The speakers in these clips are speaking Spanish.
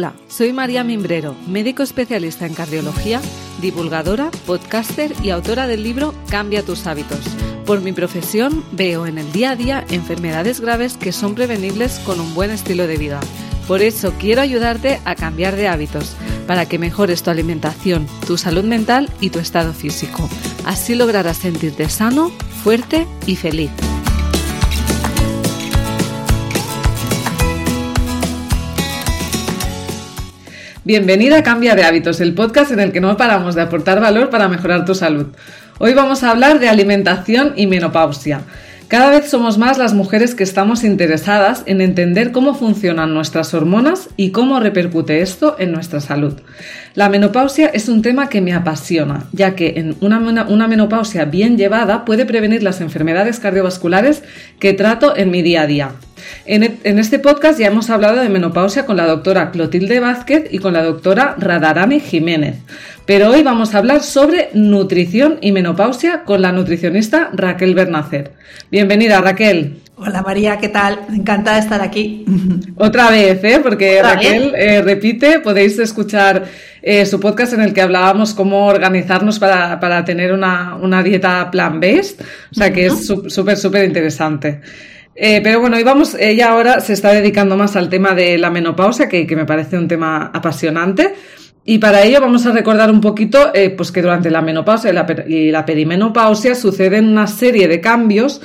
Hola, soy María Mimbrero, médico especialista en cardiología, divulgadora, podcaster y autora del libro Cambia tus hábitos. Por mi profesión veo en el día a día enfermedades graves que son prevenibles con un buen estilo de vida. Por eso quiero ayudarte a cambiar de hábitos, para que mejores tu alimentación, tu salud mental y tu estado físico. Así lograrás sentirte sano, fuerte y feliz. Bienvenida a Cambia de Hábitos, el podcast en el que no paramos de aportar valor para mejorar tu salud. Hoy vamos a hablar de alimentación y menopausia. Cada vez somos más las mujeres que estamos interesadas en entender cómo funcionan nuestras hormonas y cómo repercute esto en nuestra salud. La menopausia es un tema que me apasiona, ya que en una, una, menopausia bien llevada puede prevenir las enfermedades cardiovasculares que trato en mi día a día. En, este podcast ya hemos hablado de menopausia con la doctora Clotilde Vázquez y con la doctora Radarani Jiménez. Pero hoy vamos a hablar sobre nutrición y menopausia con la nutricionista Raquel Bernacer. Bienvenida, Raquel. Hola María, ¿qué tal? Encantada de estar aquí. Otra vez, ¿eh? porque Raquel eh, repite, podéis escuchar eh, su podcast en el que hablábamos cómo organizarnos para, tener una, una dieta plan-based, o sea que es súper, súper interesante. Eh, pero bueno, y vamos, ella ahora se está dedicando más al tema de la menopausia, que, me parece un tema apasionante. Y para ello vamos a recordar un poquito eh, pues que durante la menopausia y la, perimenopausia suceden una serie de cambios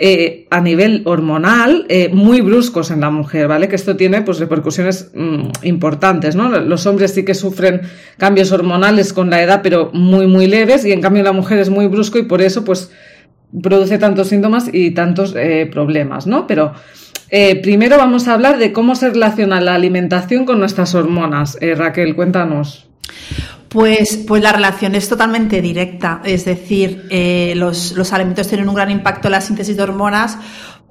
eh, a nivel hormonal muy bruscos en la mujer, ¿vale? Que esto tiene pues repercusiones mm, importantes, ¿no? Los hombres sí que sufren cambios hormonales con la edad, pero muy, muy leves, y en cambio la mujer es muy brusco y por eso pues produce tantos síntomas y tantos eh, problemas, ¿no? Pero eh, primero vamos a hablar de cómo se relaciona la alimentación con nuestras hormonas. Eh, Raquel, cuéntanos. Pues, pues la relación es totalmente directa, es decir, los, los alimentos tienen un gran impacto en la síntesis de hormonas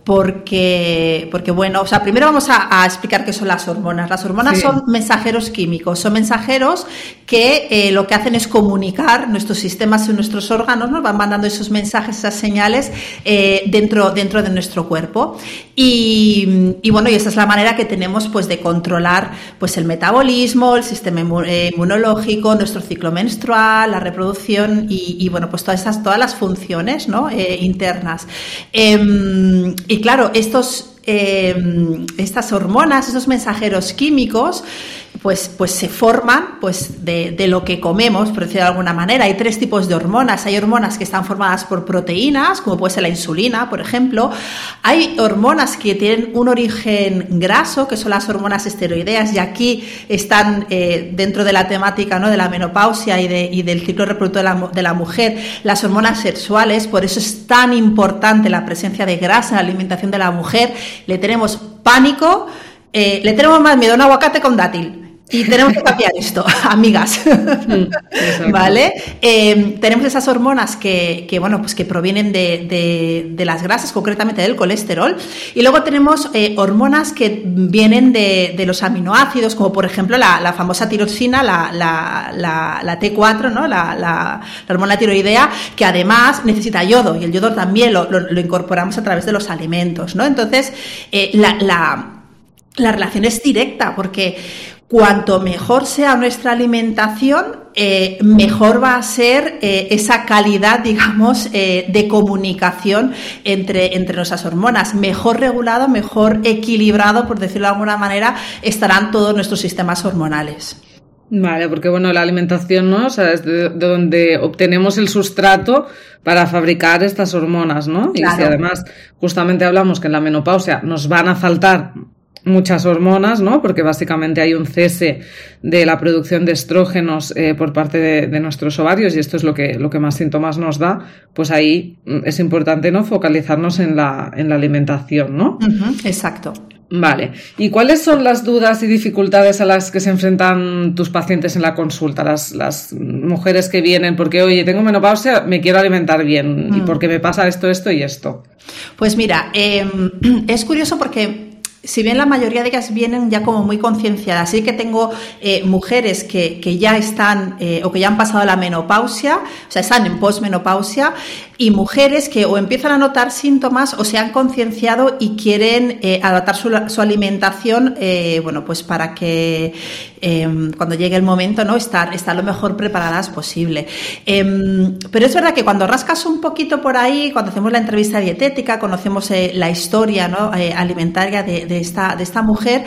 porque, porque bueno, o sea, primero vamos a, explicar qué son las hormonas. Las hormonas son mensajeros químicos, son mensajeros que eh, lo que hacen es comunicar nuestros sistemas y nuestros órganos, nos van mandando esos mensajes, esas señales eh, dentro, dentro de nuestro cuerpo. Y, y, bueno, y esa es la manera que tenemos pues de controlar pues el metabolismo, el sistema eh, inmunológico, nuestro ciclo menstrual, la reproducción y, y bueno, pues todas esas, todas las funciones ¿no? internas. Em, y claro, estos, eh, estas hormonas, esos mensajeros químicos, pues, pues se forman pues de, de, lo que comemos, por decirlo de alguna manera. Hay tres tipos de hormonas. Hay hormonas que están formadas por proteínas, como puede ser la insulina, por ejemplo. Hay hormonas que tienen un origen graso, que son las hormonas esteroideas, y aquí están eh, dentro de la temática ¿no? de la menopausia y, de, y del ciclo reproductor de la, de la, mujer, las hormonas sexuales. Por eso es tan importante la presencia de grasa en la alimentación de la mujer. Le tenemos pánico. Eh, le tenemos más miedo a un aguacate con dátil. Y tenemos que cambiar esto, amigas. Mm, ¿Vale? Eh, tenemos esas hormonas que, que, bueno, pues que provienen de, de, las grasas, concretamente del colesterol. Y luego tenemos eh, hormonas que vienen de, de, los aminoácidos, como por ejemplo la, la famosa tiroxina, la, la, la, T4, ¿no? La, la, hormona tiroidea, que además necesita yodo. Y el yodo también lo, lo, incorporamos a través de los alimentos, ¿no? Entonces, eh, la, la la relación es directa porque cuanto mejor sea nuestra alimentación, eh, mejor va a ser eh, esa calidad, digamos, eh, de comunicación entre, entre nuestras hormonas. Mejor regulado, mejor equilibrado, por decirlo de alguna manera, estarán todos nuestros sistemas hormonales. Vale, porque bueno, la alimentación, ¿no? O sea, es de, donde obtenemos el sustrato para fabricar estas hormonas, ¿no? Y si además justamente hablamos que en la menopausia nos van a faltar muchas hormonas, ¿no? Porque básicamente hay un cese de la producción de estrógenos eh, por parte de, nuestros ovarios y esto es lo que, lo que más síntomas nos da, pues ahí mm, es importante, ¿no? Focalizarnos en la, en la alimentación, ¿no? exacto. Vale. ¿Y cuáles son las dudas y dificultades a las que se enfrentan tus pacientes en la consulta? Las, las mujeres que vienen porque, oye, tengo menopausia, me quiero alimentar bien y mm. porque me pasa esto, esto y esto. Pues mira, em, es curioso porque si bien la mayoría de ellas vienen ya como muy concienciadas, sí que tengo eh, mujeres que, que, ya están eh, o que ya han pasado la menopausia, o sea, están en posmenopausia, y mujeres que o empiezan a notar síntomas o se han concienciado y quieren eh, adaptar su, alimentación, eh, bueno, pues para que em, cuando llegue el momento, ¿no? Estar, estar lo mejor preparadas posible. Em, pero es verdad que cuando rascas un poquito por ahí, cuando hacemos la entrevista dietética, conocemos eh, la historia ¿no? alimentaria de, de, esta, de esta mujer,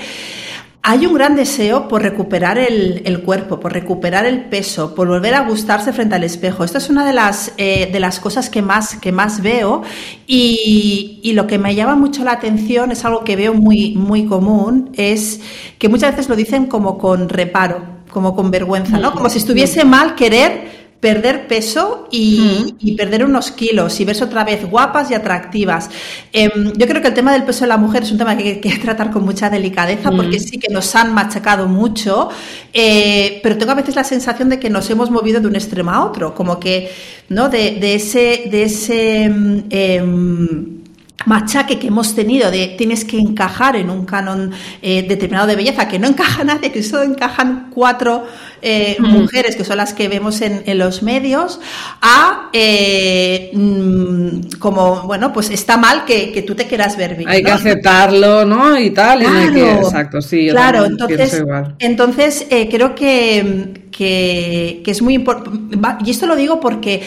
hay un gran deseo por recuperar el, cuerpo, por recuperar el peso, por volver a gustarse frente al espejo. Esto es una de las, eh, de las cosas que más, que más veo y, y, lo que me llama mucho la atención es algo que veo muy, muy común, es que muchas veces lo dicen como con reparo, como con vergüenza, ¿no? Como si estuviese mal querer perder peso y, perder unos kilos y verse otra vez guapas y atractivas. Em, yo creo que el tema del peso de la mujer es un tema que hay que tratar con mucha delicadeza porque sí que nos han machacado mucho, eh, pero tengo a veces la sensación de que nos hemos movido de un extremo a otro, como que, ¿no? De, ese, de ese em, machaque que hemos tenido de tienes que encajar en un canon eh, determinado de belleza, que no encaja nadie, que solo encajan cuatro eh, mujeres, que son las que vemos en, los medios, a eh, mm, como, bueno, pues está mal que, tú te quieras ver bien. Hay que aceptarlo, ¿no? Y tal, exacto, sí. claro, entonces, entonces creo que, que, que es muy importante, y esto lo digo porque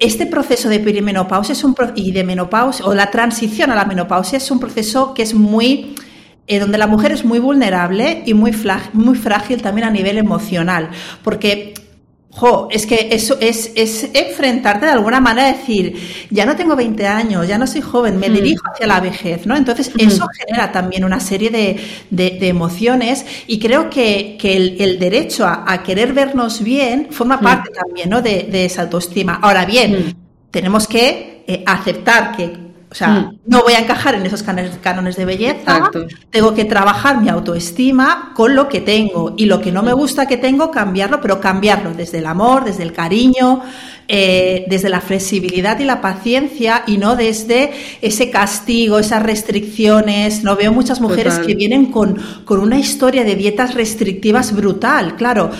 este proceso de perimenopausia es un y de menopausia o la transición a la menopausia es un proceso que es muy eh, donde la mujer es muy vulnerable y muy, muy frágil también a nivel emocional, porque Jo, es que eso es, es, enfrentarte de alguna manera a decir, ya no tengo 20 años, ya no soy joven, me hmm. dirijo hacia la vejez, ¿no? Entonces, hmm. eso genera también una serie de, de, emociones y creo que, que el, derecho a, querer vernos bien forma hmm. parte también, ¿no? De, de, esa autoestima. Ahora bien, tenemos que eh, aceptar que o sea, mm. no voy a encajar en esos cánones de belleza. Tengo que trabajar mi autoestima con lo que tengo y lo que no me gusta que tengo, cambiarlo, pero cambiarlo desde el amor, desde el cariño, eh, desde la flexibilidad y la paciencia y no desde ese castigo, esas restricciones. No veo muchas mujeres que vienen con, con, una historia de dietas restrictivas brutal. Claro,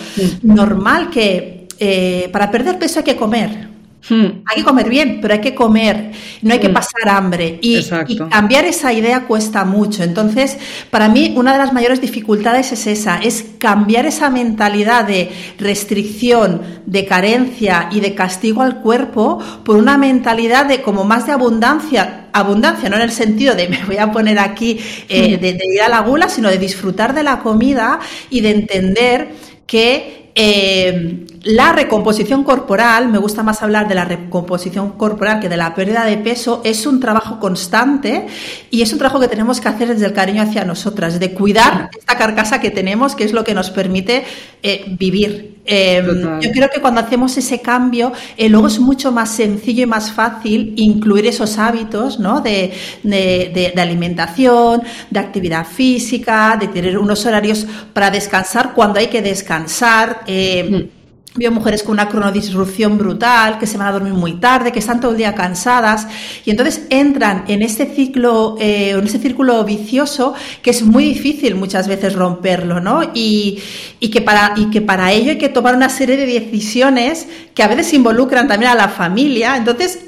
normal que eh, para perder peso hay que comer. Hmm. Hay que comer bien, pero hay que comer, no hay que hmm. pasar hambre. Y, cambiar esa idea cuesta mucho. Entonces, para mí, una de las mayores dificultades es esa, es cambiar esa mentalidad de restricción, de carencia y de castigo al cuerpo por una mentalidad de como más de abundancia. Abundancia, no en el sentido de me voy a poner aquí, eh, hmm. de ir a la gula, sino de disfrutar de la comida y de entender que eh, la recomposición corporal, me gusta más hablar de la recomposición corporal que de la pérdida de peso, es un trabajo constante y es un trabajo que tenemos que hacer desde el cariño hacia nosotras, de cuidar esta carcasa que tenemos, que es lo que nos permite eh, vivir. Em, yo creo que cuando hacemos ese cambio, eh, luego es mucho más sencillo y más fácil incluir esos hábitos ¿no? de, de, de, alimentación, de actividad física, de tener unos horarios para descansar cuando hay que descansar. Em, mm. Veo mujeres con una cronodisrupción brutal, que se van a dormir muy tarde, que están todo el día cansadas, y entonces entran en este ciclo, eh, en ese círculo vicioso que es muy difícil muchas veces romperlo, ¿no? Y, y, que para, y que para ello hay que tomar una serie de decisiones que a veces involucran también a la familia. Entonces,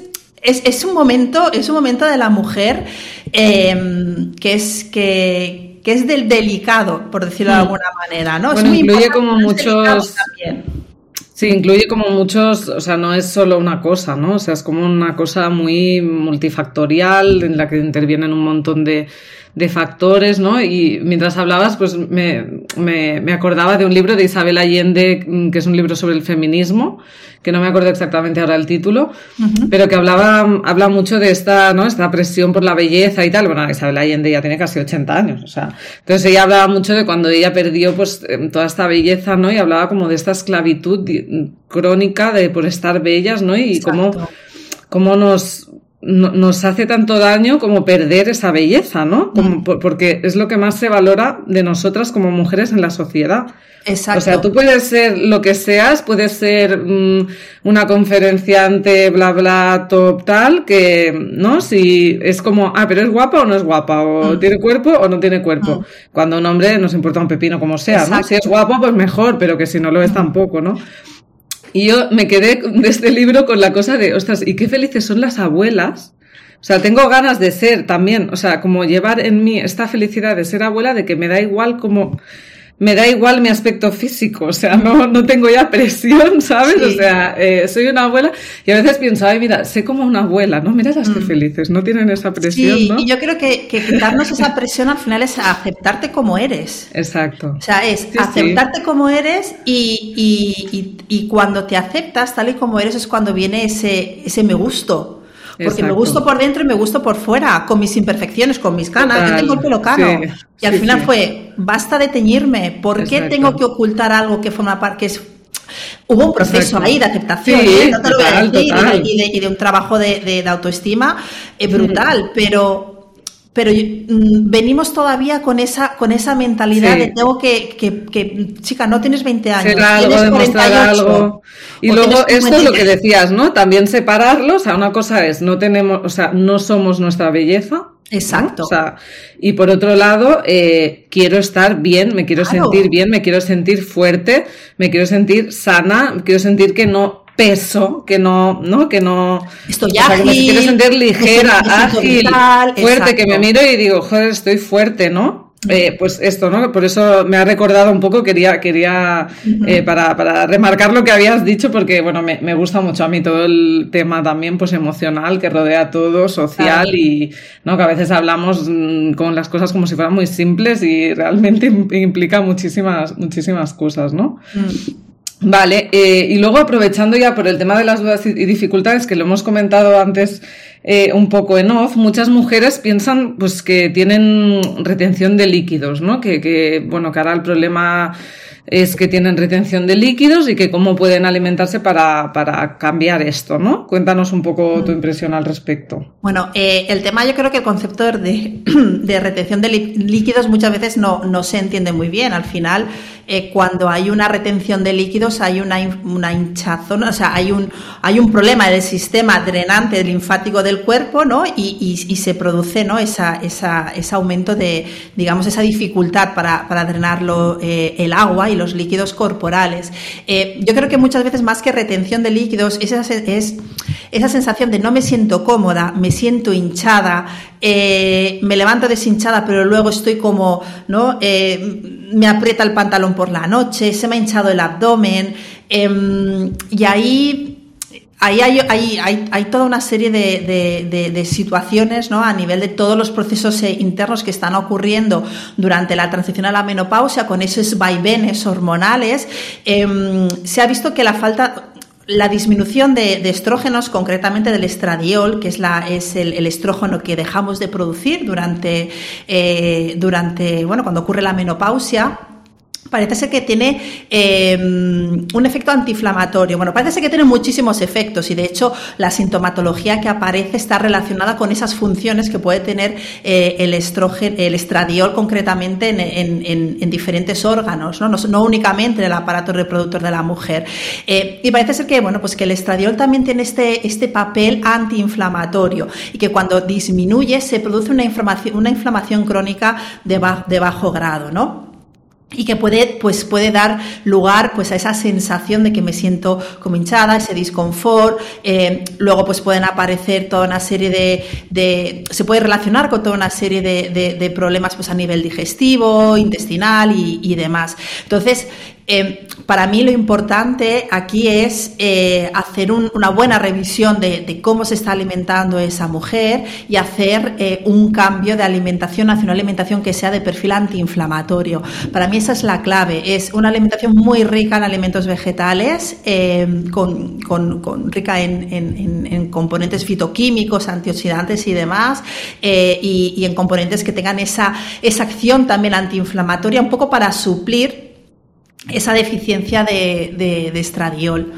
es, es un momento, es un momento de la mujer eh, que es que, que es del delicado, por decirlo de hmm. alguna manera, ¿no? Bueno, incluye como muchos Incluye como muchos, o sea, no es solo una cosa, ¿no? O sea, es como una cosa muy multifactorial en la que intervienen un montón de, de factores, ¿no? Y mientras hablabas, pues me, me, me, acordaba de un libro de Isabel Allende, mm, que es un libro sobre el feminismo, que no me acuerdo exactamente ahora el título, pero que hablaba, habla mucho de esta, ¿no? Esta presión por la belleza y tal. Bueno, Isabel Allende ya tiene casi 80 años, o sea, entonces ella hablaba mucho de cuando ella perdió, pues, em, toda esta belleza, ¿no? Y hablaba como de esta esclavitud crónica de por estar bellas, ¿no? Y cómo, cómo nos, nos hace tanto daño como perder esa belleza, ¿no? Como, mm. porque es lo que más se valora de nosotras como mujeres en la sociedad. Exacto. O sea, tú puedes ser lo que seas, puedes ser mm, una conferenciante, bla, bla, top, tal, que, ¿no? Si es como, ah, pero es guapa o no es guapa, o mm. tiene cuerpo o no tiene cuerpo. Cuando un hombre nos importa un pepino como sea, ¿no? Si es guapo, pues mejor, pero que si no lo es tampoco, ¿no? Y yo me quedé de este libro con la cosa de, ostras, ¿y qué felices son las abuelas? O sea, tengo ganas de ser también, o sea, como llevar en mí esta felicidad de ser abuela, de que me da igual como me da igual mi aspecto físico, o sea, no, no tengo ya presión, ¿sabes? O sea, eh, soy una abuela y a veces pienso, ay, mira, sé como una abuela, ¿no? Mira las que mm. felices, no tienen esa presión, sí, y yo creo que, que quitarnos esa presión al final es aceptarte como eres. Exacto. O sea, es aceptarte como eres y, y, y, y, cuando te aceptas tal y como eres es cuando viene ese, ese me gusto. Porque me gusto por dentro y me gusto por fuera, con mis imperfecciones, con mis canas. Yo tengo el pelo cano. y al final fue, basta de teñirme. ¿Por qué tengo que ocultar algo que forma parte, que es Hubo un proceso ahí de aceptación, ¿eh? Y, de, un trabajo de, autoestima eh, brutal, pero pero mm, venimos todavía con esa, con esa mentalidad de tengo que, que, chica, no tienes 20 años, tienes 48, algo. Y luego esto es lo que decías, ¿no? También separarlos, o sea, una cosa es, no tenemos, o sea, no somos nuestra belleza. Exacto. O sea, y por otro lado, eh, quiero estar bien, me quiero sentir bien, me quiero sentir fuerte, me quiero sentir sana, quiero sentir que no peso, que no, ¿no? Que no. Estoy o que me quiero sentir ligera, ágil, fuerte, que me miro y digo, joder, estoy fuerte, ¿no? Eh, pues esto, ¿no? Por eso me ha recordado un poco, quería, quería eh, para, para, remarcar lo que habías dicho, porque bueno, me, me, gusta mucho a mí todo el tema también, pues emocional, que rodea todo, social, y ¿no? que a veces hablamos mm, con las cosas como si fueran muy simples y realmente implica muchísimas, muchísimas cosas, ¿no? Mm. Vale, eh, y luego aprovechando ya por el tema de las dudas y dificultades que lo hemos comentado antes eh, un poco en off, muchas mujeres piensan pues que tienen retención de líquidos, ¿no? Que, que bueno, ahora el problema es que tienen retención de líquidos y que cómo pueden alimentarse para, para cambiar esto, ¿no? Cuéntanos un poco tu impresión al respecto. Bueno, eh, el tema yo creo que el concepto de, de retención de líquidos muchas veces no, no, se entiende muy bien. Al final, eh, cuando hay una retención de líquidos hay una, una hinchazón, o sea, hay un, hay un problema del sistema drenante linfático del cuerpo, ¿no? Y, y, se produce, ¿no? Esa, esa, ese aumento de, digamos, esa dificultad para, para drenarlo eh, el agua los líquidos corporales. Eh, yo creo que muchas veces más que retención de líquidos es esa, es esa sensación de no me siento cómoda, me siento hinchada, eh, me levanto deshinchada, pero luego estoy como, ¿no? Eh, me aprieta el pantalón por la noche, se me ha hinchado el abdomen. Em, y ahí ahí hay, hay, hay, toda una serie de, situaciones ¿no? a nivel de todos los procesos eh, internos que están ocurriendo durante la transición a la menopausia con esos vaivenes hormonales. Em, se ha visto que la falta, la disminución de, estrógenos, concretamente del estradiol, que es, la, es el, estrógeno que dejamos de producir durante, eh, durante, bueno, cuando ocurre la menopausia, parece ser que tiene eh, un efecto antiinflamatorio. Bueno, parece ser que tiene muchísimos efectos y de hecho la sintomatología que aparece está relacionada con esas funciones que puede tener eh, el estrógeno, el estradiol concretamente en, diferentes órganos, ¿no? ¿no? únicamente en el aparato reproductor de la mujer. Eh, y parece ser que, bueno, pues que el estradiol también tiene este, este papel antiinflamatorio y que cuando disminuye se produce una inflamación, una inflamación crónica de, de bajo grado, ¿no? Y que puede, pues, puede dar lugar pues, a esa sensación de que me siento como hinchada, ese disconfort. Eh, luego pues, pueden aparecer toda una serie de, se puede relacionar con toda una serie de, de, problemas pues, a nivel digestivo, intestinal y, y demás. Entonces, eh, para mí lo importante aquí es eh, hacer una buena revisión de, cómo se está alimentando esa mujer y hacer eh, un cambio de alimentación hacia una alimentación que sea de perfil antiinflamatorio. Para mí esa es la clave, es una alimentación muy rica en alimentos vegetales, con, rica en, componentes fitoquímicos, antioxidantes y demás, y, y, en componentes que tengan esa acción también antiinflamatoria, un poco para suplir esa deficiencia de, de, estradiol.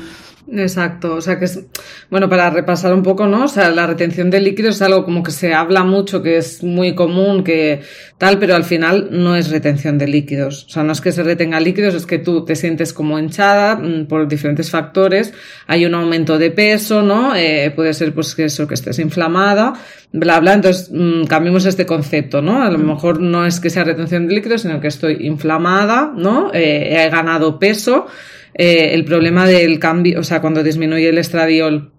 Exacto, o sea que es, bueno, para repasar un poco, ¿no? O sea, la retención de líquidos es algo como que se habla mucho, que es muy común, que tal, pero al final no es retención de líquidos. O sea, no es que se retenga líquidos, es que tú te sientes como hinchada mm, por diferentes factores. Hay un aumento de peso, ¿no? Eh, puede ser pues que eso, que estés inflamada, bla, bla. Entonces, mmm, cambiemos este concepto, ¿no? A lo mejor no es que sea retención de líquidos, sino que estoy inflamada, ¿no? Eh, he ganado peso eh, el problema del cambio, o sea, cuando disminuye el estradiol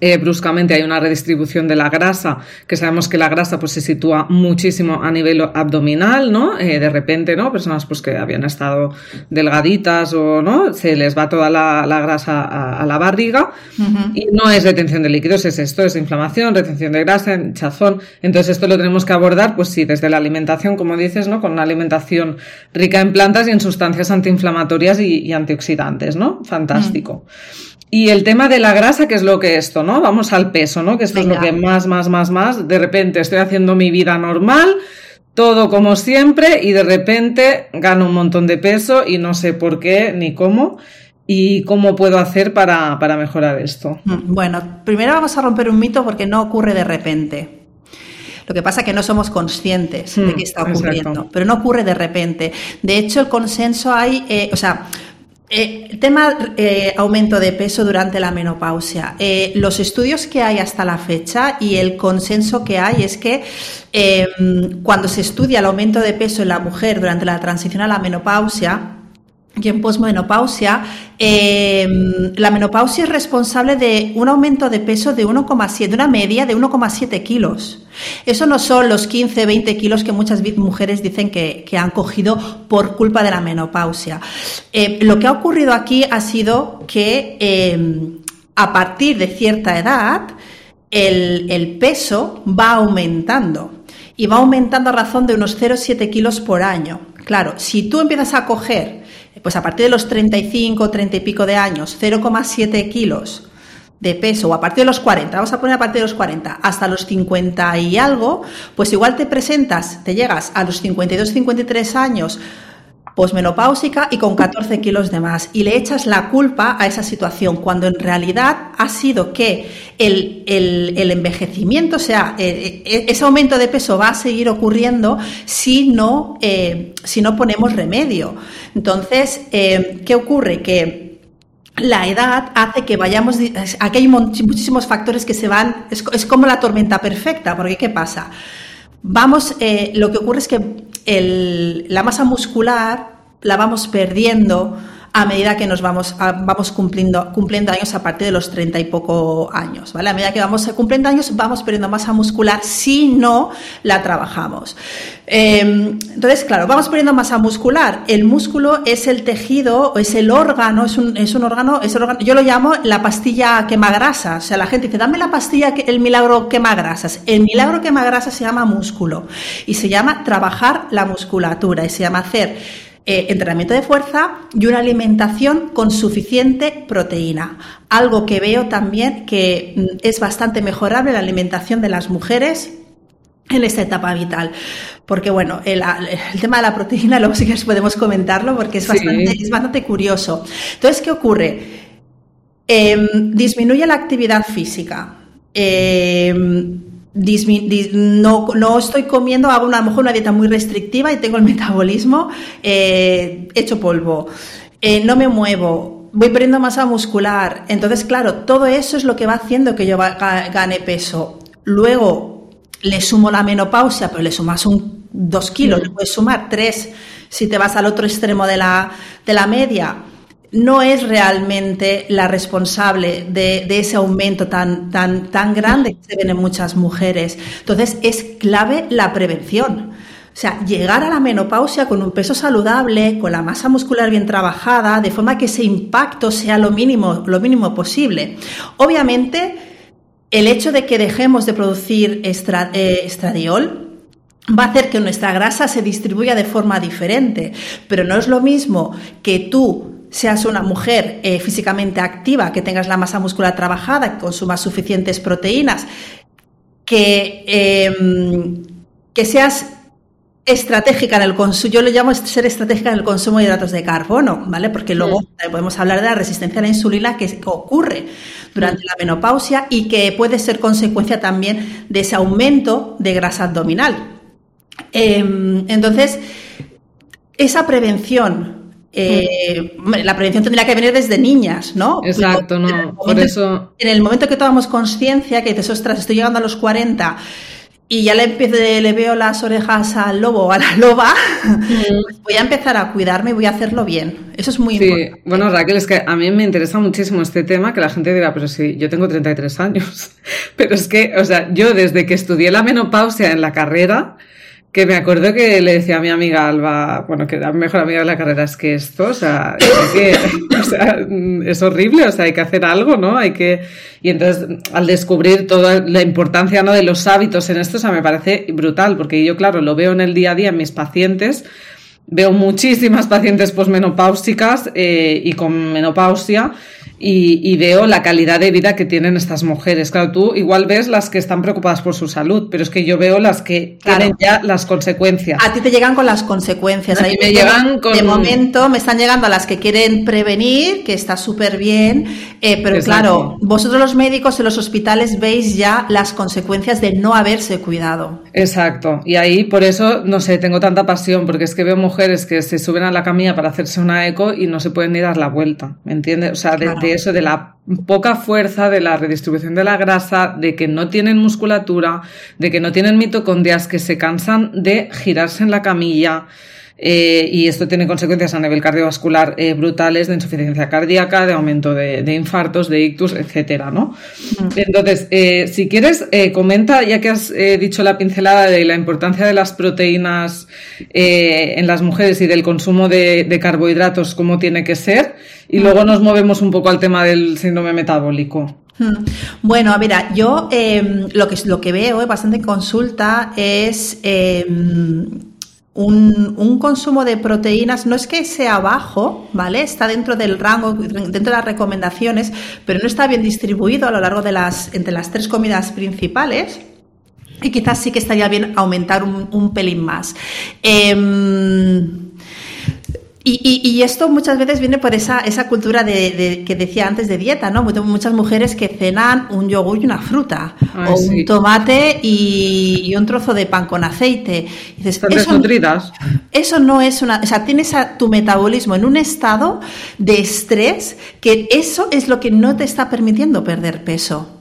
eh, bruscamente hay una redistribución de la grasa, que sabemos que la grasa pues se sitúa muchísimo a nivel abdominal, ¿no? Eh, de repente, ¿no? Personas pues que habían estado delgaditas o, ¿no? Se les va toda la, grasa a, la barriga y no es retención de líquidos, es esto, es inflamación, retención de grasa, hinchazón. Entonces esto lo tenemos que abordar, pues sí, desde la alimentación, como dices, ¿no? Con una alimentación rica en plantas y en sustancias antiinflamatorias y, antioxidantes, ¿no? Fantástico. Y el tema de la grasa, que es lo que esto, ¿no? Vamos al peso, ¿no? Que esto es lo que más, más, más, más. De repente estoy haciendo mi vida normal, todo como siempre, y de repente gano un montón de peso y no sé por qué ni cómo. ¿Y cómo puedo hacer para, para mejorar esto? Mm, bueno, primero vamos a romper un mito porque no ocurre de repente. Lo que pasa es que no somos conscientes de mm, qué está ocurriendo, pero no ocurre de repente. De hecho, el consenso hay, eh, o sea, eh, el tema eh, aumento de peso durante la menopausia. Eh, los estudios que hay hasta la fecha y el consenso que hay es que cuando se estudia el aumento de peso en la mujer durante la transición a la menopausia, y en posmenopausia, la menopausia es responsable de un aumento de peso de 1,7, una media de 1,7 kilos. Eso no son los 15, 20 kilos que muchas mujeres dicen que, han cogido por culpa de la menopausia. Eh, lo que ha ocurrido aquí ha sido que em, a partir de cierta edad el, peso va aumentando y va aumentando a razón de unos 0,7 kilos por año. Claro, si tú empiezas a coger, pues a partir de los 35, 30 y pico de años, 0,7 kilos de peso o a partir de los 40, vamos a poner a partir de los 40 hasta los 50 y algo, pues igual te presentas, te llegas a los 52, 53 años posmenopáusica y con 14 kilos de más y le echas la culpa a esa situación cuando en realidad ha sido que el, envejecimiento, o sea, eh, eh, ese aumento de peso va a seguir ocurriendo si no, eh, si no ponemos remedio. Entonces, ¿qué ocurre? Que la edad hace que vayamos, aquí hay muchísimos factores que se van, es, como la tormenta perfecta, porque ¿qué pasa? Vamos, lo que ocurre es que la masa muscular la vamos perdiendo a medida que nos vamos, vamos cumpliendo, cumpliendo años a partir de los 30 y poco años, ¿vale? A medida que vamos cumpliendo años vamos perdiendo masa muscular si no la trabajamos. Em, entonces, claro, vamos perdiendo masa muscular. El músculo es el tejido, es el órgano, es un, es un órgano, es órgano, yo lo llamo la pastilla quemagrasas. O sea, la gente dice, dame la pastilla, el milagro quemagrasas. El milagro quemagrasas se llama músculo y se llama trabajar la musculatura y se llama hacer eh, entrenamiento de fuerza y una alimentación con suficiente proteína. Algo que veo también que mm, es bastante mejorable la alimentación de las mujeres en esta etapa vital. Porque bueno, el, tema de la proteína luego sí que podemos comentarlo porque es bastante, es bastante curioso. Entonces, ¿qué ocurre? Em, disminuye la actividad física. Em, no, no, estoy comiendo, hago a lo mejor una dieta muy restrictiva y tengo el metabolismo eh, hecho polvo. Eh, no me muevo, voy perdiendo masa muscular. Entonces, claro, todo eso es lo que va haciendo que yo gane peso. Luego le sumo la menopausia, pero le sumas un dos kilos, le puedes sumar tres si te vas al otro extremo de la, de la media no es realmente la responsable de, ese aumento tan, tan, tan grande que se ven en muchas mujeres. Entonces, es clave la prevención. O sea, llegar a la menopausia con un peso saludable, con la masa muscular bien trabajada, de forma que ese impacto sea lo mínimo, lo mínimo posible. Obviamente, el hecho de que dejemos de producir eh, estradiol va a hacer que nuestra grasa se distribuya de forma diferente, pero no es lo mismo que tú seas una mujer eh, físicamente activa, que tengas la masa muscular trabajada, que consumas suficientes proteínas, que, em, que seas estratégica en el consumo, yo lo llamo ser estratégica en el consumo de hidratos de carbono, ¿vale? Porque luego podemos hablar de la resistencia a la insulina que ocurre durante la menopausia y que puede ser consecuencia también de ese aumento de grasa abdominal. Em, entonces, esa prevención eh, la prevención tendría que venir desde niñas, ¿no? Exacto, no. Por eso. En el momento que tomamos conciencia, que dices, ostras, estoy llegando a los 40 y ya le, le veo las orejas al lobo o a la loba, pues voy a empezar a cuidarme y voy a hacerlo bien. Eso es muy sí. importante. Bueno, Raquel, es que a mí me interesa muchísimo este tema, que la gente dirá, pero sí, yo tengo 33 años. Pero es que, o sea, yo desde que estudié la menopausia en la carrera, que me acuerdo que le decía a mi amiga Alba, bueno, que la mejor amiga de la carrera, es que esto, o sea, es, que, o sea, es horrible, o sea, hay que hacer algo, ¿no? Hay que... Y entonces, al descubrir toda la importancia, ¿no?, de los hábitos en esto, o sea, me parece brutal, porque yo, claro, lo veo en el día a día en mis pacientes, veo muchísimas pacientes posmenopáusicas eh, y con menopausia, y, veo la calidad de vida que tienen estas mujeres. Claro, tú igual ves las que están preocupadas por su salud, pero es que yo veo las que tienen ya las consecuencias. A ti te llegan con las consecuencias. Ahí me llegan con... De momento me están llegando a las que quieren prevenir, que está súper bien, eh, pero claro, vosotros los médicos en los hospitales veis ya las consecuencias de no haberse cuidado. Exacto. Y ahí por eso, no sé, tengo tanta pasión, porque es que veo mujeres que se suben a la camilla para hacerse una eco y no se pueden ni dar la vuelta, ¿me entiendes? O sea, de, eso, de la poca fuerza, de la redistribución de la grasa, de que no tienen musculatura, de que no tienen mitocondrias, que se cansan de girarse en la camilla. Eh, y esto tiene consecuencias a nivel cardiovascular eh, brutales de insuficiencia cardíaca, de aumento de, infartos, de ictus, etcétera, ¿no? Entonces, eh, si quieres, comenta, ya que has dicho la pincelada de la importancia de las proteínas en las mujeres y del consumo de, de, carbohidratos, cómo tiene que ser, y luego nos movemos un poco al tema del síndrome metabólico. Bueno, a ver, yo lo, que, lo que veo bastante consulta es un, consumo de proteínas no es que sea bajo, ¿vale? Está dentro del rango, dentro de las recomendaciones, pero no está bien distribuido a lo largo de las, entre las tres comidas principales. Y quizás sí que estaría bien aumentar un, pelín más. Em, y, esto muchas veces viene por esa, esa cultura de, que decía antes de dieta, ¿no? Muchas mujeres que cenan un yogur y una fruta, o un tomate y, un trozo de pan con aceite. dices, eso, eso no es una... O sea, tienes a tu metabolismo en un estado de estrés que eso es lo que no te está permitiendo perder peso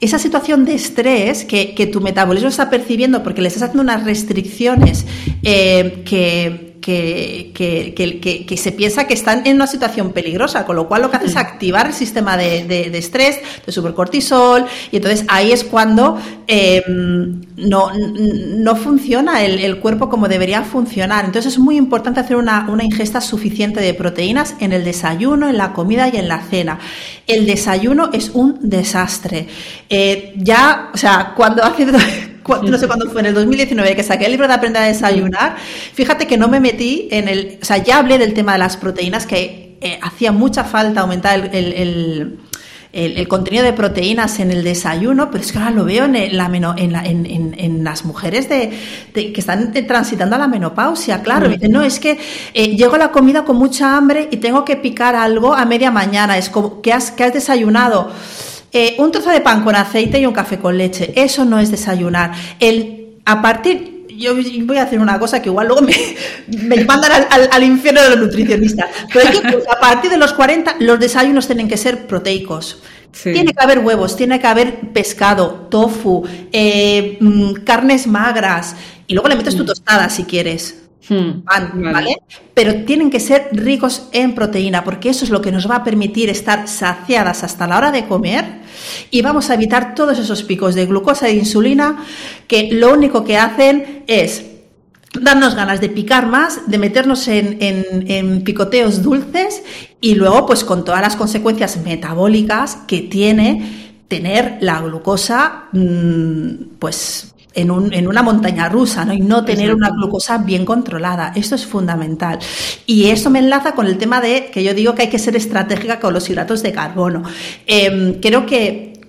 esa situación de estrés que, que, tu metabolismo está percibiendo porque le estás haciendo unas restricciones eh, que que, que, que, se piensa que están en una situación peligrosa, con lo cual lo que hace es activar el sistema de, de, estrés, de supercortisol, y entonces ahí es cuando em, no, no, funciona el, el, cuerpo como debería funcionar. Entonces es muy importante hacer una, una, ingesta suficiente de proteínas en el desayuno, en la comida y en la cena. El desayuno es un desastre. Eh, ya, o sea, cuando hace no sé cuándo fue, en el 2019, que saqué el libro de Aprender a Desayunar, fíjate que no me metí en el, o sea, ya hablé del tema de las proteínas, que eh, hacía mucha falta aumentar el, contenido de proteínas en el desayuno, pero es que ahora lo veo en, la en, las mujeres de, que están transitando a la menopausia, claro. Dicen, no, es que eh, llego a la comida con mucha hambre y tengo que picar algo a media mañana. Es como, ¿qué has, qué has desayunado? Eh, un trozo de pan con aceite y un café con leche. Eso no es desayunar. El, a partir, yo voy a hacer una cosa que igual luego me, me mandan al, infierno de los nutricionistas. Pero es que pues, a partir de los 40 los desayunos tienen que ser proteicos. Tiene que haber huevos, tiene que haber pescado, tofu, eh, mm, carnes magras y luego le metes tu mm. tostada si quieres. Hmm, ¿vale? Pero tienen que ser ricos en proteína, porque eso es lo que nos va a permitir estar saciadas hasta la hora de comer y vamos a evitar todos esos picos de glucosa e insulina que lo único que hacen es darnos ganas de picar más, de meternos en, picoteos dulces y luego pues con todas las consecuencias metabólicas que tiene tener la glucosa mm, pues en, un, en, una montaña rusa ¿no? y no tener una glucosa bien controlada. Esto es fundamental. Y eso me enlaza con el tema de que yo digo que hay que ser estratégica con los hidratos de carbono. Em, creo que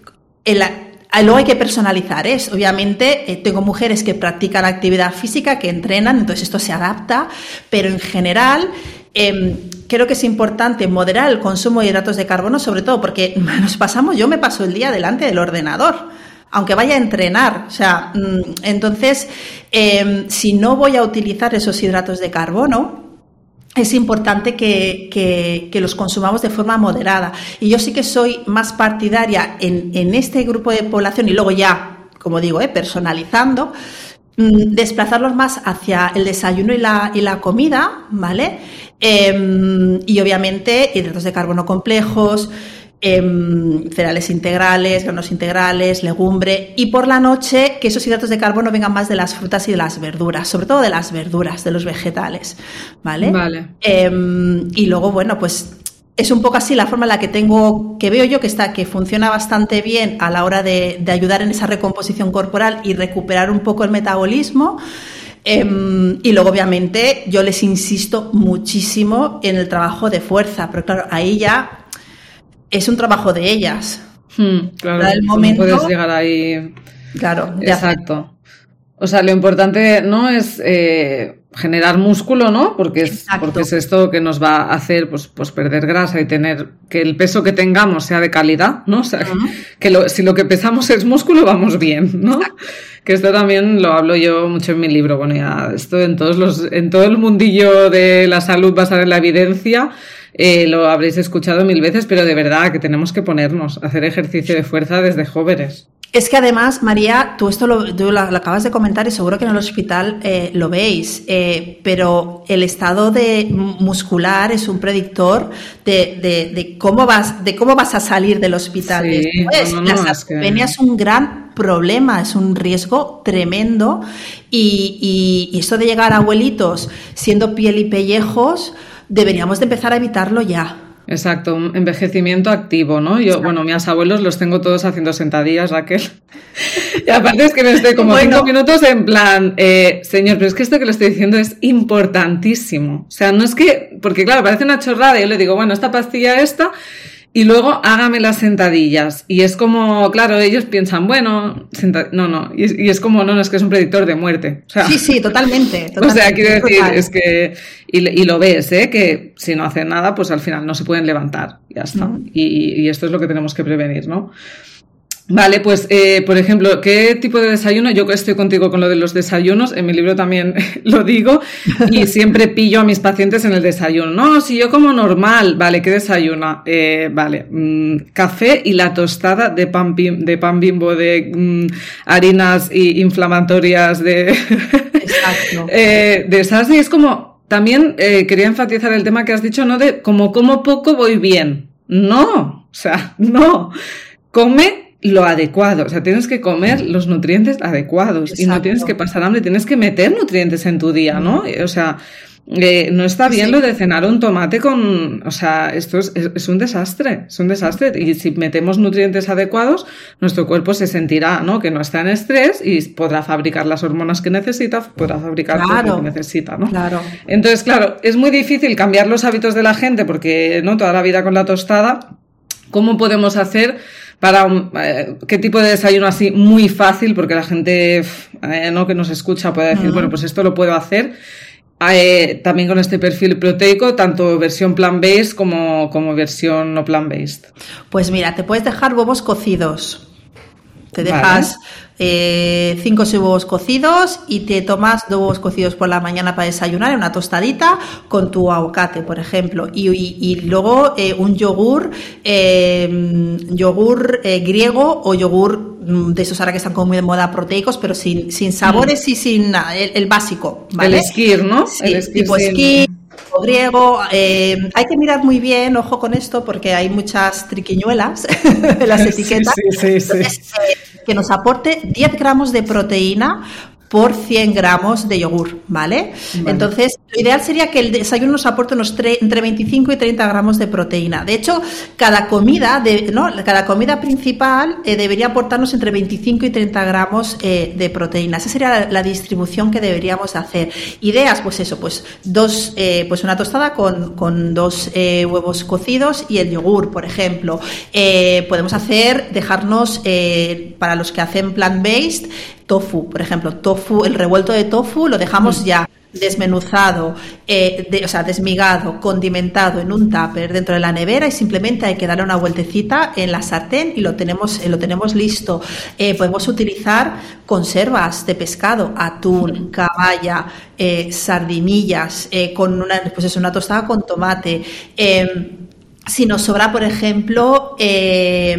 luego hay que personalizar. Es, obviamente, eh, tengo mujeres que practican actividad física, que entrenan, entonces esto se adapta, pero en general em, creo que es importante moderar el consumo de hidratos de carbono, sobre todo porque nos pasamos, yo me paso el día delante del ordenador aunque vaya a entrenar. O sea, mm, entonces, em, si no voy a utilizar esos hidratos de carbono, es importante que, los consumamos de forma moderada. Y yo sí que soy más partidaria en, en este grupo de población y luego ya como digo, ¿eh? personalizando, mm, desplazarlos más hacia el desayuno y la, y la comida, ¿vale? Em, y obviamente hidratos de carbono complejos, em, cereales integrales, granos integrales, legumbre y por la noche que esos hidratos de carbono vengan más de las frutas y de las verduras, sobre todo de las verduras, de los vegetales, ¿vale? Vale. Em, y luego, bueno, pues es un poco así la forma en la que tengo, que veo yo que está, que funciona bastante bien a la hora de, de ayudar en esa recomposición corporal y recuperar un poco el metabolismo. Em, y luego, obviamente, yo les insisto muchísimo en el trabajo de fuerza, pero claro, ahí ya es un trabajo de ellas. Hmm, claro, el no momento- puedes llegar ahí. Claro, ya Exacto. O sea, lo importante no es eh, generar músculo, ¿no? Porque es, Exacto. porque es esto que nos va a hacer pues, pues perder grasa y tener que el peso que tengamos sea de calidad, ¿no? O sea, que lo- si lo que pesamos es músculo, vamos bien, ¿no? Que esto también lo hablo yo mucho en mi libro. Bueno, ya esto en todos los, en todo el mundillo de la salud basada en la evidencia, eh, lo habréis escuchado mil veces, pero de verdad que tenemos que ponernos a hacer ejercicio de fuerza desde jóvenes. Es que además, María, tú esto lo, tú lo- lo acabas de comentar y seguro que en el hospital eh, lo veis, eh, pero el estado de muscular es un predictor de, de- de cómo vas, de cómo vas a salir del hospital. Sí, después. no, no, La no, es que- sarcopenia es un gran problema, es un riesgo tremendo y, y, y eso de llegar a abuelitos siendo piel y pellejos, deberíamos de empezar a evitarlo ya. Exacto, un envejecimiento activo, ¿no? Yo, bueno, mis abuelos los tengo todos haciendo sentadillas, Raquel. Y aparte es que me estoy como Bueno. cinco minutos en plan, eh, señor, pero es que esto que le estoy diciendo es importantísimo. O sea, no es que, porque claro, parece una chorrada, yo le digo, bueno, esta pastilla esta, y luego hágame las sentadillas. Y es como, claro, ellos piensan, bueno, no, no, y es, y es como, no, no, es que es un predictor de muerte. O sea, Sí, sí, totalmente. o sea, quiero decir, total. es que, y, y lo ves, ¿eh? que si no hacen nada, pues al final no se pueden levantar, ya está. Y, y esto es lo que tenemos que prevenir, ¿no? Vale, pues, eh, por ejemplo, ¿qué tipo de desayuno? Yo estoy contigo con lo de los desayunos, en mi libro también lo digo, y siempre pillo a mis pacientes en el desayuno. No, si yo como normal, vale, ¿qué desayuna? Eh, vale, mm, café y la tostada de pan, de pan bimbo de mm, harinas y inflamatorias de... Exacto. Eh, de esas y es como, también eh, quería enfatizar el tema que has dicho, ¿no? De como como poco voy bien. No, o sea, no. Come lo adecuado, o sea, tienes que comer los nutrientes adecuados y no tienes que pasar hambre, tienes que meter nutrientes en tu día, ¿no? O sea, eh, no está bien Sí. lo de cenar un tomate con, o sea, esto es, es- es un desastre, es un desastre. Y si metemos nutrientes adecuados, nuestro cuerpo se sentirá, ¿no? Que no está en estrés y podrá fabricar las hormonas que necesita, podrá fabricar todo lo que necesita, ¿no? Claro. Entonces, claro, es muy difícil cambiar los hábitos de la gente porque, ¿no? Toda la vida con la tostada. ¿Cómo podemos hacer para un, eh, qué tipo de desayuno así muy fácil? Porque la gente eh, no que nos escucha puede decir, bueno, pues esto lo puedo hacer. Eh, también con este perfil proteico, tanto versión plant-based como, como versión no plant-based. Pues mira, te puedes dejar huevos cocidos. Te Vale. Eh, cinco huevos cocidos y te tomas dos huevos cocidos por la mañana para desayunar en una tostadita con tu aguacate, por ejemplo. Y, y- y luego eh, un yogur, eh, yogur eh, griego o yogur mm, de esos ahora que están como muy de moda proteicos, pero sin, sin sabores y sin nada, el, el básico. ¿vale? El skir, ¿no? Sí, el skir tipo griego. eh, hay que mirar muy bien, ojo con esto, porque hay muchas triquiñuelas en las Sí, etiquetas. sí, sí, sí. Entonces, eh, que nos aporte 10 gramos de proteína por 100 gramos de yogur, ¿vale? Vale. Entonces, lo ideal sería que el desayuno nos aporte unos tre- entre 25 y 30 gramos de proteína. De hecho, cada comida, de, ¿no? cada comida principal eh, debería aportarnos entre 25 y 30 gramos eh, de proteína. Esa sería la, la distribución que deberíamos hacer. Ideas, pues eso, pues dos, eh, pues una tostada con, con dos eh, huevos cocidos y el yogur, por ejemplo. Eh, podemos hacer, dejarnos, eh, para los que hacen plant-based, tofu, por ejemplo, tofu, el revuelto de tofu lo dejamos ya desmenuzado, eh, de- o sea, desmigado, condimentado en un tupper dentro de la nevera y simplemente hay que darle una vueltecita en la sartén y lo tenemos, eh, lo tenemos listo. Eh, podemos utilizar conservas de pescado, atún, caballa, sardinillas, con una, pues eso, una tostada con tomate. Eh, si nos sobra, por ejemplo, eh,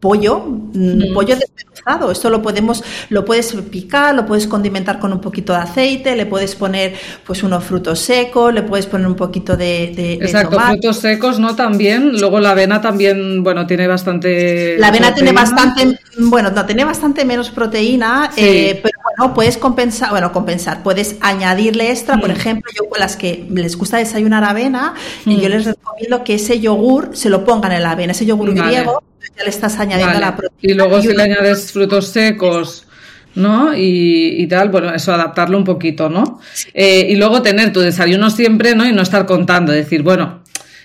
pollo, mm, pollo desmenuzado. Esto lo podemos, lo puedes picar, lo puedes condimentar con un poquito de aceite, le puedes poner pues unos frutos secos, le puedes poner un poquito de, de Exacto, frutos secos, ¿no? También. Luego la avena también, bueno, tiene bastante. La avena tiene bastante, bueno, no, tiene bastante menos proteína, eh, pero bueno, puedes compensar, bueno, compensar, puedes añadirle extra, por mm. ejemplo, yo con las que les gusta desayunar avena, y yo mm. les recomiendo que ese yogur se lo pongan en la avena, ese yogur griego ya le estás añadiendo la proteína. Y luego si le añades frutos secos, ¿no? Y, tal, bueno, eso adaptarlo un poquito, ¿no? Eh, y luego tener tu desayuno siempre, ¿no? Y no estar contando, decir, bueno,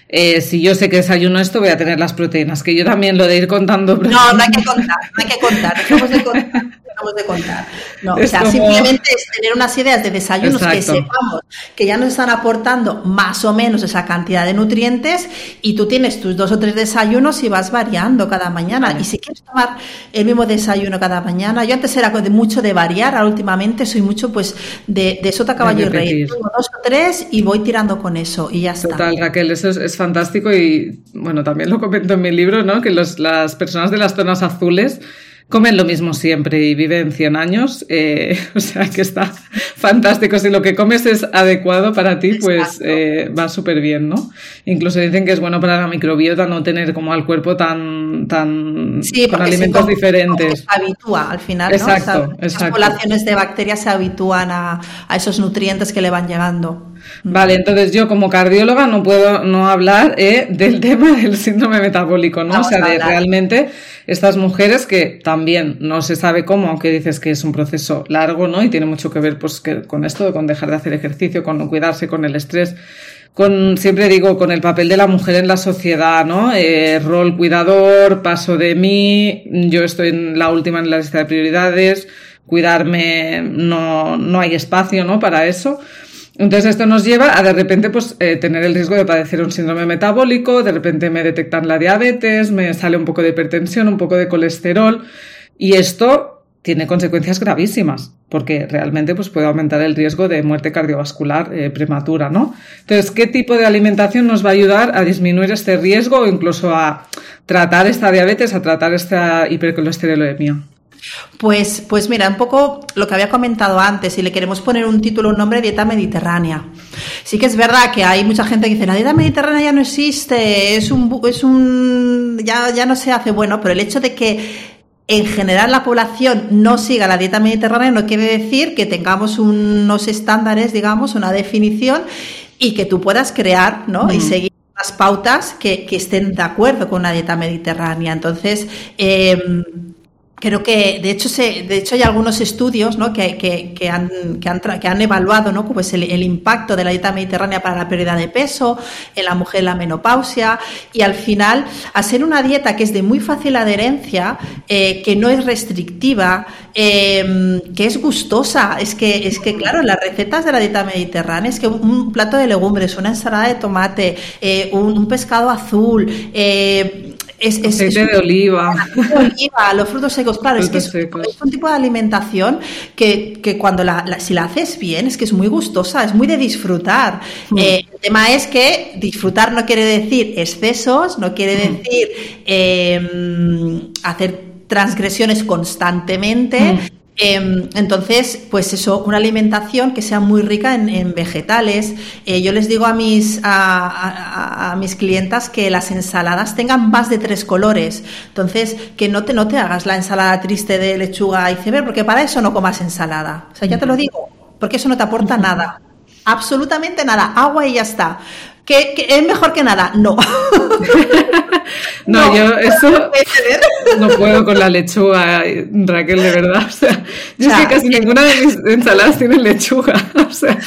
eh, si yo sé que desayuno esto, voy a tener las proteínas, que yo también lo de ir contando. No, no hay que contar, no hay que contar, dejemos de contar de contar. No, o sea, simplemente es tener unas ideas de desayunos que sepamos que ya nos están aportando más o menos esa cantidad de nutrientes y tú tienes tus dos o tres desayunos y vas variando cada mañana. Y si quieres tomar el mismo desayuno cada mañana, yo antes era de mucho de variar, ahora últimamente soy mucho pues de, de sota caballo y rey. Tengo dos o tres y voy tirando con eso y ya está. Total, Raquel, eso es, fantástico y bueno, también lo comento en mi libro, ¿no? Que los, las personas de las zonas azules comen lo mismo siempre y viven 100 años, eh, o sea que está fantástico. Si lo que comes es adecuado para ti, pues eh, va súper bien, ¿no? Incluso dicen que es bueno para la microbiota no tener como al cuerpo tan, tan con alimentos diferentes. se habitúa al final, ¿no? Exacto, Las poblaciones de bacterias se habitúan a, a esos nutrientes que le van llegando. Vale, entonces yo como cardióloga no puedo no hablar eh, del tema del síndrome metabólico, ¿no? o sea, de realmente estas mujeres que también no se sabe cómo, aunque dices que es un proceso largo, ¿no? Y tiene mucho que ver pues que con esto, con dejar de hacer ejercicio, con no cuidarse, con el estrés, con, siempre digo, con el papel de la mujer en la sociedad, ¿no? Eh, rol cuidador, paso de mí, yo estoy en la última en la lista de prioridades, cuidarme, no, no hay espacio, ¿no? Para eso. Entonces esto nos lleva a de repente pues eh, tener el riesgo de padecer un síndrome metabólico, de repente me detectan la diabetes, me sale un poco de hipertensión, un poco de colesterol y esto tiene consecuencias gravísimas porque realmente pues puede aumentar el riesgo de muerte cardiovascular eh, prematura, ¿no? Entonces, ¿qué tipo de alimentación nos va a ayudar a disminuir este riesgo o incluso a tratar esta diabetes, a tratar esta hipercolesterolemia? Pues, pues mira, un poco lo que había comentado antes, si le queremos poner un título, un nombre, dieta mediterránea. Sí que es verdad que hay mucha gente que dice, la dieta mediterránea ya no existe, es un, es un, ya, ya no se hace bueno, pero el hecho de que en general la población no siga la dieta mediterránea no quiere decir que tengamos unos estándares, digamos, una definición y que tú puedas crear, ¿no? Y seguir las pautas que, que, estén de acuerdo con una dieta mediterránea. Entonces, eh, Creo que, de hecho, se, de hecho hay algunos estudios ¿no? que, que, que, han, que, han, que han evaluado ¿no? pues el, impacto de la dieta mediterránea para la pérdida de peso, en la mujer la menopausia, y al final, a ser una dieta que es de muy fácil adherencia, eh, que no es restrictiva, eh, que es gustosa, es que, es que, claro, las recetas de la dieta mediterránea es que un plato de legumbres, una ensalada de tomate, eh, un, un, pescado azul, eh, es, aceite de oliva. oliva, los frutos secos, claro, es que es, un tipo de alimentación que, que cuando la, si la haces bien es que es muy gustosa, es muy de disfrutar. Mm. Eh, el tema es que disfrutar no quiere decir excesos, no quiere mm. decir eh, hacer transgresiones constantemente. Mm. Em, entonces, pues eso, una alimentación que sea muy rica en, vegetales. Eh, yo les digo a mis, a, mis clientas que las ensaladas tengan más de tres colores. Entonces, que no te, no te hagas la ensalada triste de lechuga y iceberg, porque para eso no comas ensalada. O sea, ya te lo digo, porque eso no te aporta nada. Absolutamente nada. Agua y ya está. ¿Que, es mejor que nada? No. no, yo eso no puedo con la lechuga, Raquel, de verdad. O sea, yo sé que casi ninguna de mis ensaladas tiene lechuga. O sea.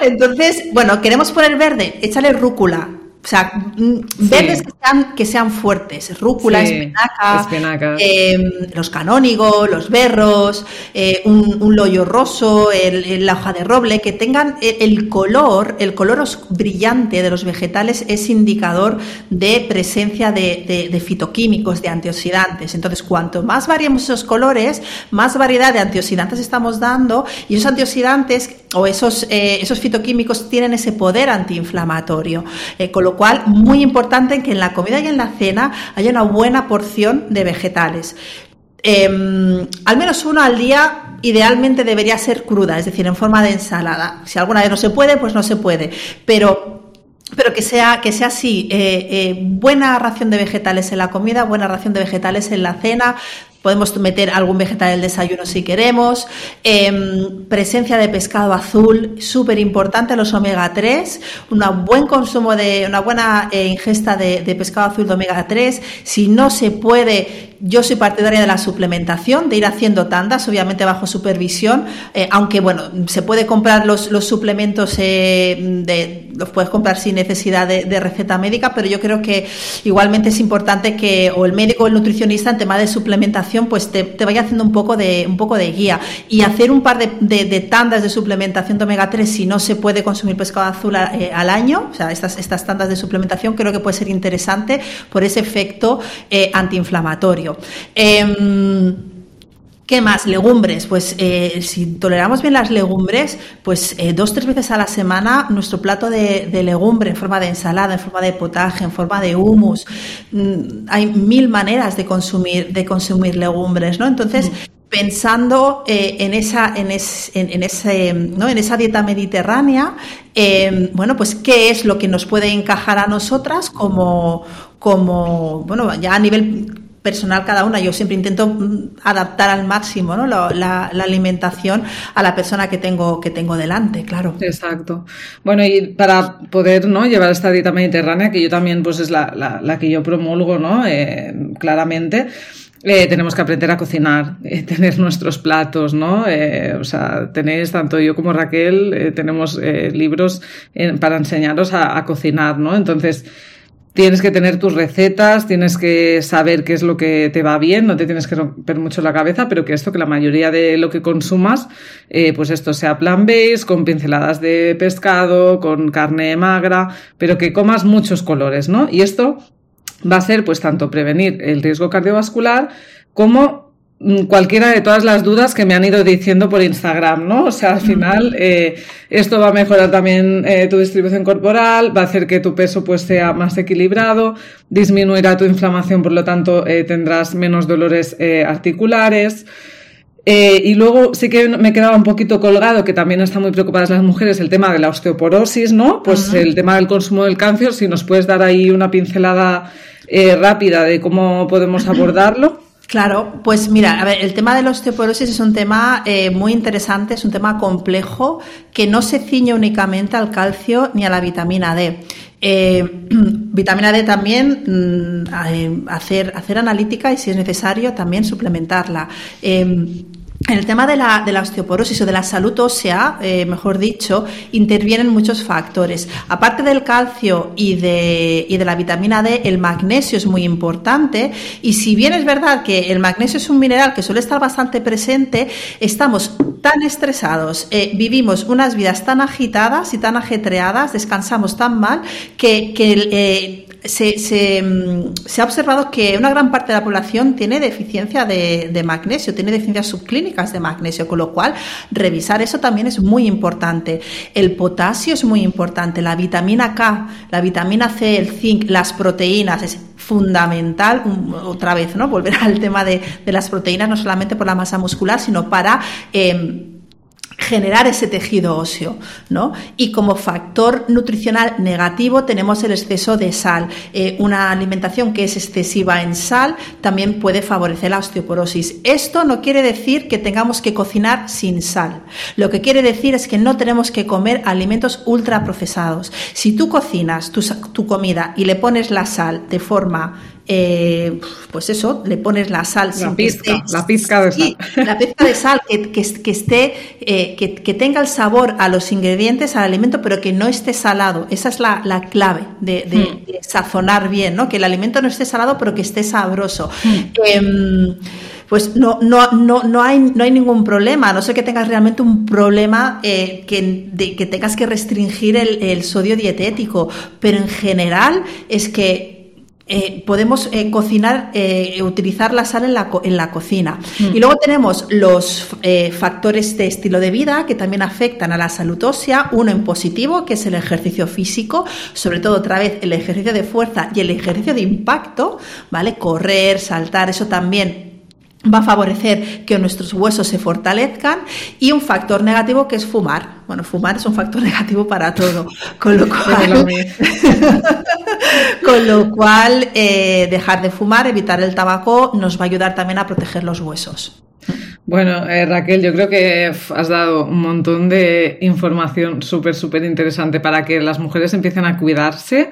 Entonces, bueno, queremos poner verde, échale rúcula. O sea, mm, verdes que sean, que sean fuertes, rúcula, espinaca, em, los canónigos, los berros, eh, un, un, loyo roso, el, la hoja de roble, que tengan el, color, el color brillante de los vegetales es indicador de presencia de, de, fitoquímicos, de antioxidantes. Entonces, cuanto más variemos esos colores, más variedad de antioxidantes estamos dando y esos antioxidantes o esos, eh, esos fitoquímicos tienen ese poder antiinflamatorio. Eh, con lo lo cual, muy importante que en la comida y en la cena haya una buena porción de vegetales. Em, al menos uno al día idealmente debería ser cruda, es decir, en forma de ensalada. Si alguna vez no se puede, pues no se puede. Pero pero que sea, que sea así, eh, eh, buena ración de vegetales en la comida, buena ración de vegetales en la cena, Podemos meter algún vegetal en el desayuno si queremos. Em, presencia de pescado azul, súper importante, los omega 3. Un buen consumo de, una buena eh, ingesta de, pescado azul de omega 3. Si no se puede, yo soy partidaria de la suplementación, de ir haciendo tandas, obviamente bajo supervisión, eh, aunque bueno, se puede comprar los, suplementos, eh, de, los puedes comprar sin necesidad de, receta médica, pero yo creo que igualmente es importante que o el médico o el nutricionista en tema de suplementación pues te, vaya haciendo un poco de, un poco de guía. Y hacer un par de, tandas de suplementación de omega 3 si no se puede consumir pescado azul eh, al año, o sea, estas, estas tandas de suplementación creo que puede ser interesante por ese efecto eh, Em, ¿Qué más? Legumbres. Pues eh, si toleramos bien las legumbres, pues eh, dos, tres veces a la semana nuestro plato de, legumbre en forma de ensalada, en forma de potaje, en forma de humus. Mm, hay mil maneras de consumir, de consumir legumbres, ¿no? Entonces, pensando eh, en esa, en, en, ese, ¿no? en esa dieta mediterránea, bueno, pues qué es lo que nos puede encajar a nosotras como, como, bueno, ya a nivel personal cada una. Yo siempre intento mm, adaptar al máximo ¿no? la, alimentación a la persona que tengo, que tengo delante, claro. Exacto. Bueno, y para poder ¿no? llevar esta dieta mediterránea, que yo también pues es la, la, que yo promulgo ¿no? Eh, claramente, eh, tenemos que aprender a cocinar, eh, tener nuestros platos, ¿no? o sea, tenéis, tanto yo como Raquel, tenemos libros para enseñaros a, a, cocinar, ¿no? Entonces, tienes que tener tus recetas, tienes que saber qué es lo que te va bien, no te tienes que romper mucho la cabeza, pero que esto, que la mayoría de lo que consumas, eh, pues esto sea plan-based, con pinceladas de pescado, con carne magra, pero que comas muchos colores, ¿no? Y esto va a hacer, pues, tanto prevenir el riesgo cardiovascular como cualquiera de todas las dudas que me han ido diciendo por Instagram, ¿no? O sea, al final eh, esto va a mejorar también eh, tu distribución corporal, va a hacer que tu peso pues sea más equilibrado, disminuirá tu inflamación, por lo tanto eh, tendrás menos dolores articulares. y luego sí que me quedaba un poquito colgado, que también están muy preocupadas las mujeres, el tema de la osteoporosis, ¿no? Pues el tema del consumo del cáncer, si nos puedes dar ahí una pincelada rápida de cómo podemos abordarlo. Claro, pues mira, a ver, el tema de la osteoporosis es un tema eh, muy interesante, es un tema complejo que no se ciñe únicamente al calcio ni a la vitamina D. Eh, vitamina D también, mm, eh, hacer, hacer analítica y si es necesario también suplementarla. En el tema de la, osteoporosis o de la salud ósea, eh, mejor dicho, intervienen muchos factores. Aparte del calcio y de, y de la vitamina D, el magnesio es muy importante. Y si bien es verdad que el magnesio es un mineral que suele estar bastante presente, estamos tan estresados, eh, vivimos unas vidas tan agitadas y tan ajetreadas, descansamos tan mal, que, que eh, se, mm, se, ha observado que una gran parte de la población tiene deficiencia de, magnesio, tiene deficiencias subclínicas de magnesio, con lo cual revisar eso también es muy importante. El potasio es muy importante, la vitamina K, la vitamina C, el zinc, las proteínas, es fundamental, otra vez, ¿no? Volver al tema de, las proteínas, no solamente por la masa muscular, sino para... Eh, generar ese tejido óseo, ¿no? Y como factor nutricional negativo tenemos el exceso de sal. Eh, una alimentación que es excesiva en sal también puede favorecer la osteoporosis. Esto no quiere decir que tengamos que cocinar sin sal. Lo que quiere decir es que no tenemos que comer alimentos ultraprocesados. Si tú cocinas tu, tu comida y le pones la sal de forma eh, pues eso, le pones la sal. La pizca, la pizca de sal. la pizca de sal que, que, esté, eh, que, tenga el sabor a los ingredientes, al alimento, pero que no esté salado. Esa es la, clave de, hmm. de, sazonar bien, ¿no? Que el alimento no esté salado, pero que esté sabroso. Hmm. Em, pues no, no, no, no, hay, no hay ningún problema, a no sé que tengas realmente un problema eh, que, de, que tengas que restringir el, el sodio dietético, pero en general es que eh, podemos eh, cocinar, eh, utilizar la sal en la, en la cocina. Mm. Y luego tenemos los factores de estilo de vida que también afectan a la salud ósea. Uno en positivo, que es el ejercicio físico, sobre todo otra vez el ejercicio de fuerza y el ejercicio de impacto, ¿vale? Correr, saltar, eso también va a favorecer que nuestros huesos se fortalezcan y un factor negativo que es fumar. Bueno, fumar es un factor negativo para todo, con lo cual, con lo cual eh, dejar de fumar, evitar el tabaco, nos va a ayudar también a proteger los huesos. Bueno, eh, Raquel, yo creo que has dado un montón de información súper, súper interesante para que las mujeres empiecen a cuidarse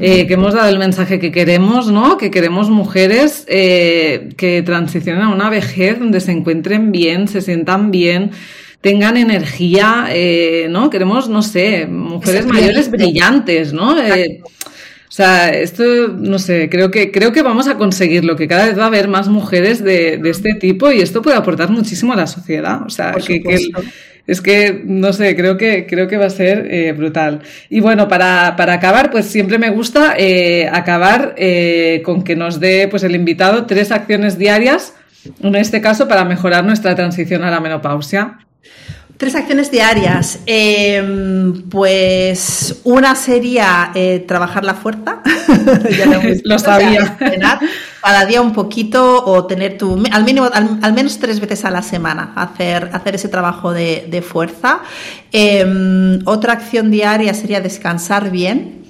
eh, que hemos dado el mensaje que queremos, ¿no? Que queremos mujeres eh, que transicionen a una vejez donde se encuentren bien, se sientan bien, tengan energía, eh, ¿no? Queremos, no sé, mujeres mayores brillantes, ¿no? o sea, esto, no sé, creo que, creo que vamos a conseguirlo, que cada vez va a haber más mujeres de, de este tipo y esto puede aportar muchísimo a la sociedad. O sea, que, que es que, no sé, creo que, creo que va a ser eh, brutal. Y bueno, para, para, acabar, pues siempre me gusta eh, acabar eh, con que nos dé pues el invitado tres acciones diarias, en este caso para mejorar nuestra transición a la menopausia. Tres acciones diarias. Em, pues una sería eh, trabajar la fuerza. ya lo, sabía. cada día un poquito o tener tu, al, mínimo, al, menos tres veces a la semana, hacer, hacer ese trabajo de, fuerza. Em, otra acción diaria sería descansar bien.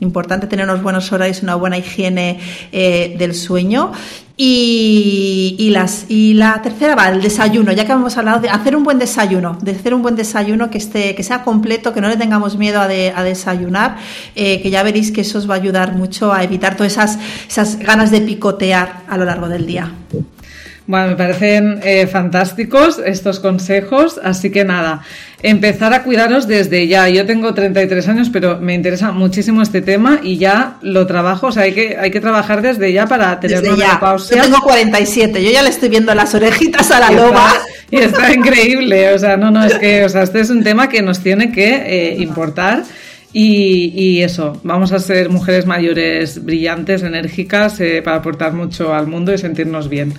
Importante tener unos buenos horarios, una buena higiene eh, del sueño. Y, las, y la tercera va, el desayuno, ya que hemos hablado de hacer un buen desayuno, de hacer un buen desayuno que, esté, que sea completo, que no le tengamos miedo a, desayunar, eh, que ya veréis que eso os va a ayudar mucho a evitar todas esas ganas de picotear a lo largo del día. Bueno, me parecen eh, fantásticos estos consejos, así que nada, empezar a cuidaros desde ya. Yo tengo 33 años, pero me interesa muchísimo este tema y ya lo trabajo, o sea, hay que, hay que trabajar desde ya para tener una pausa. Yo tengo 47, yo ya le estoy viendo las orejitas a la loba. y está increíble, o sea, no, no, es que, o sea, este es un tema que nos tiene que eh, importar. Y, eso, vamos a ser mujeres mayores brillantes, enérgicas, eh, para aportar mucho al mundo y sentirnos bien.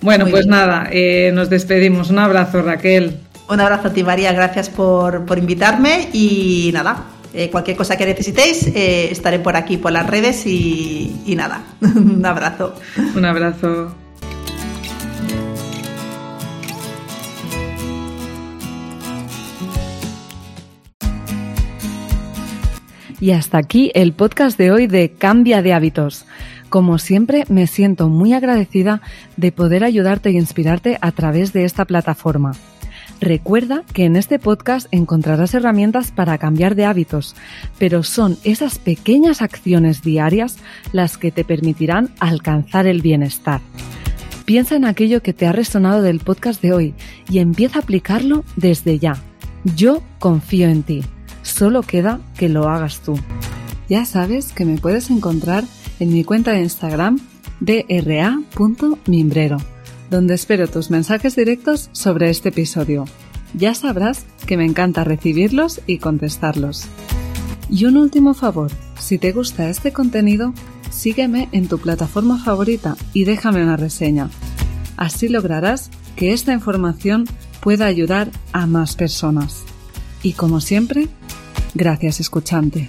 Bueno, pues nada, eh, nos despedimos. Un abrazo, Raquel. Un abrazo a ti, María. Gracias por, invitarme y nada. Eh, cualquier cosa que necesitéis, estaré por aquí, por las redes y, y nada. Un abrazo. Un abrazo. Y hasta aquí el podcast de hoy de Cambia de hábitos. Como siempre, me siento muy agradecida de poder ayudarte e inspirarte a través de esta plataforma. Recuerda que en este podcast encontrarás herramientas para cambiar de hábitos, pero son esas pequeñas acciones diarias las que te permitirán alcanzar el bienestar. Piensa en aquello que te ha resonado del podcast de hoy y empieza a aplicarlo desde ya. Yo confío en ti. Solo queda que lo hagas tú. Ya sabes que me puedes encontrar en mi cuenta de Instagram dra.mimbrero, donde espero tus mensajes directos sobre este episodio. Ya sabrás que me encanta recibirlos y contestarlos. Y un último favor, si te gusta este contenido, sígueme en tu plataforma favorita y déjame una reseña. Así lograrás que esta información pueda ayudar a más personas. Y como siempre, gracias escuchante.